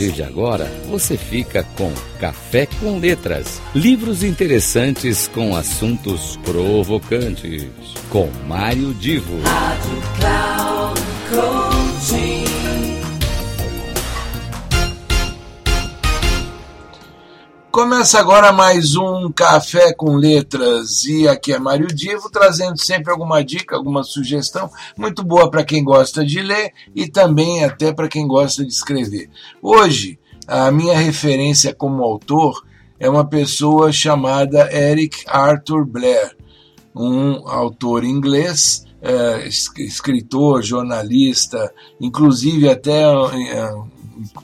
partir de agora, você fica com Café com Letras. Livros interessantes com assuntos provocantes. Com Mário Divo. Rádio Cloud Coaching. Começa agora mais um Café com Letras e aqui é Mário Divo trazendo sempre alguma dica, alguma sugestão muito boa para quem gosta de ler e também até para quem gosta de escrever. Hoje, a minha referência como autor é uma pessoa chamada Eric Arthur Blair, um autor inglês, é, escritor, jornalista, inclusive até é,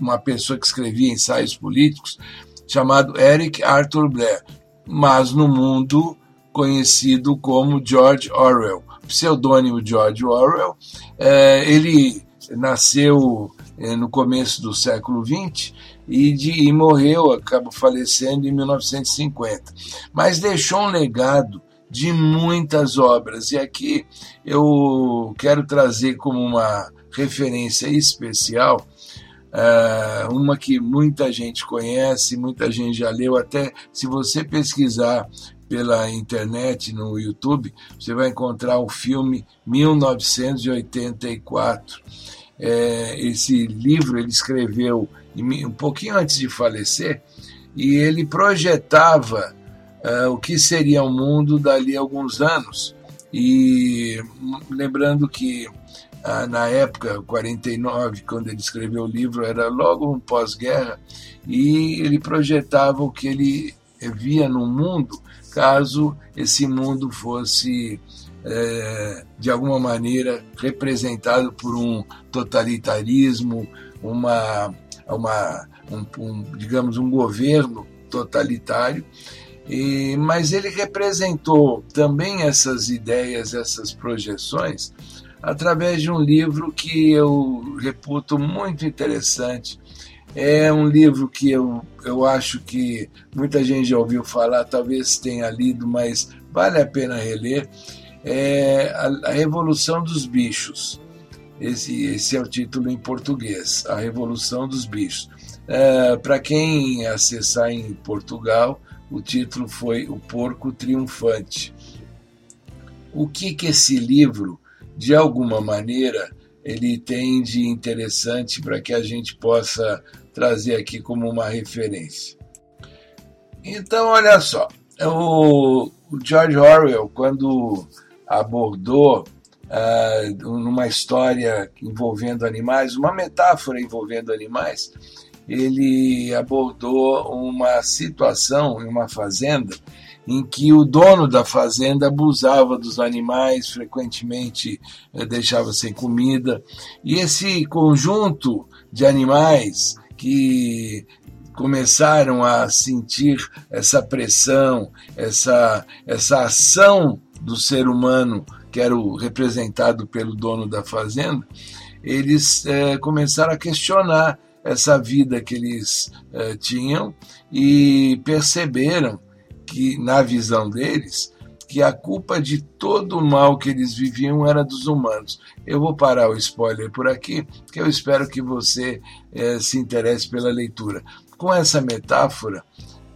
uma pessoa que escrevia ensaios políticos chamado Eric Arthur Blair, mas no mundo conhecido como George Orwell. Pseudônimo George Orwell, é, ele nasceu é, no começo do século XX e, de, e morreu, acabou falecendo em 1950. Mas deixou um legado de muitas obras, e aqui eu quero trazer como uma referência especial Uh, uma que muita gente conhece, muita gente já leu, até se você pesquisar pela internet, no YouTube, você vai encontrar o filme 1984. É, esse livro ele escreveu um pouquinho antes de falecer e ele projetava uh, o que seria o mundo dali a alguns anos. E lembrando que ah, na época, 49, quando ele escreveu o livro, era logo um pós-guerra, e ele projetava o que ele via no mundo caso esse mundo fosse é, de alguma maneira representado por um totalitarismo, uma, uma um, um, digamos um governo totalitário. E, mas ele representou também essas ideias, essas projeções através de um livro que eu reputo muito interessante. É um livro que eu, eu acho que muita gente já ouviu falar, talvez tenha lido, mas vale a pena reler. É a, Revolução dos Bichos. Esse, esse é o título em português, A Revolução dos Bichos. É, Para quem acessar em Portugal, o título foi O Porco Triunfante. O que, que esse livro de alguma maneira, ele tem de interessante para que a gente possa trazer aqui como uma referência. Então, olha só, o, George Orwell, quando abordou uh, numa história envolvendo animais, uma metáfora envolvendo animais, ele abordou uma situação em uma fazenda em que o dono da fazenda abusava dos animais, frequentemente eh, deixava sem comida. E esse conjunto de animais que começaram a sentir essa pressão, essa, essa ação do ser humano, que era o representado pelo dono da fazenda, eles é, começaram a questionar essa vida que eles é, tinham e perceberam que, na visão deles, que a culpa de todo o mal que eles viviam era dos humanos. Eu vou parar o spoiler por aqui, que eu espero que você eh, se interesse pela leitura. Com essa metáfora,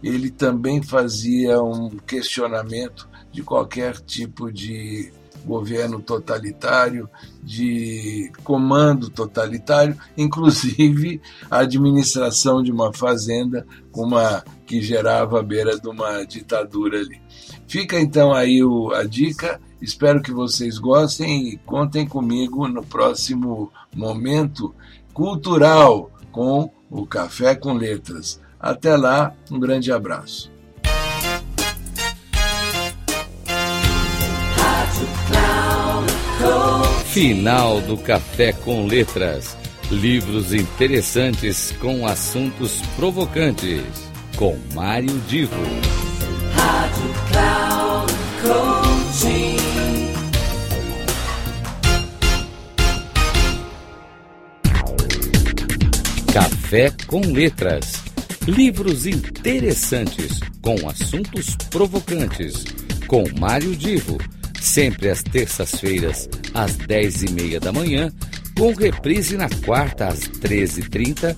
ele também fazia um questionamento de qualquer tipo de governo totalitário, de comando totalitário, inclusive a administração de uma fazenda uma que gerava a beira de uma ditadura ali. Fica então aí o, a dica. Espero que vocês gostem e contem comigo no próximo momento cultural com o Café com Letras. Até lá, um grande abraço. Final do Café com Letras. Livros interessantes com assuntos provocantes. Com Mário Divo. Rádio Cloud Coaching. Café com Letras. Livros interessantes com assuntos provocantes. Com Mário Divo sempre às terças-feiras, às dez e meia da manhã, com reprise na quarta às treze e trinta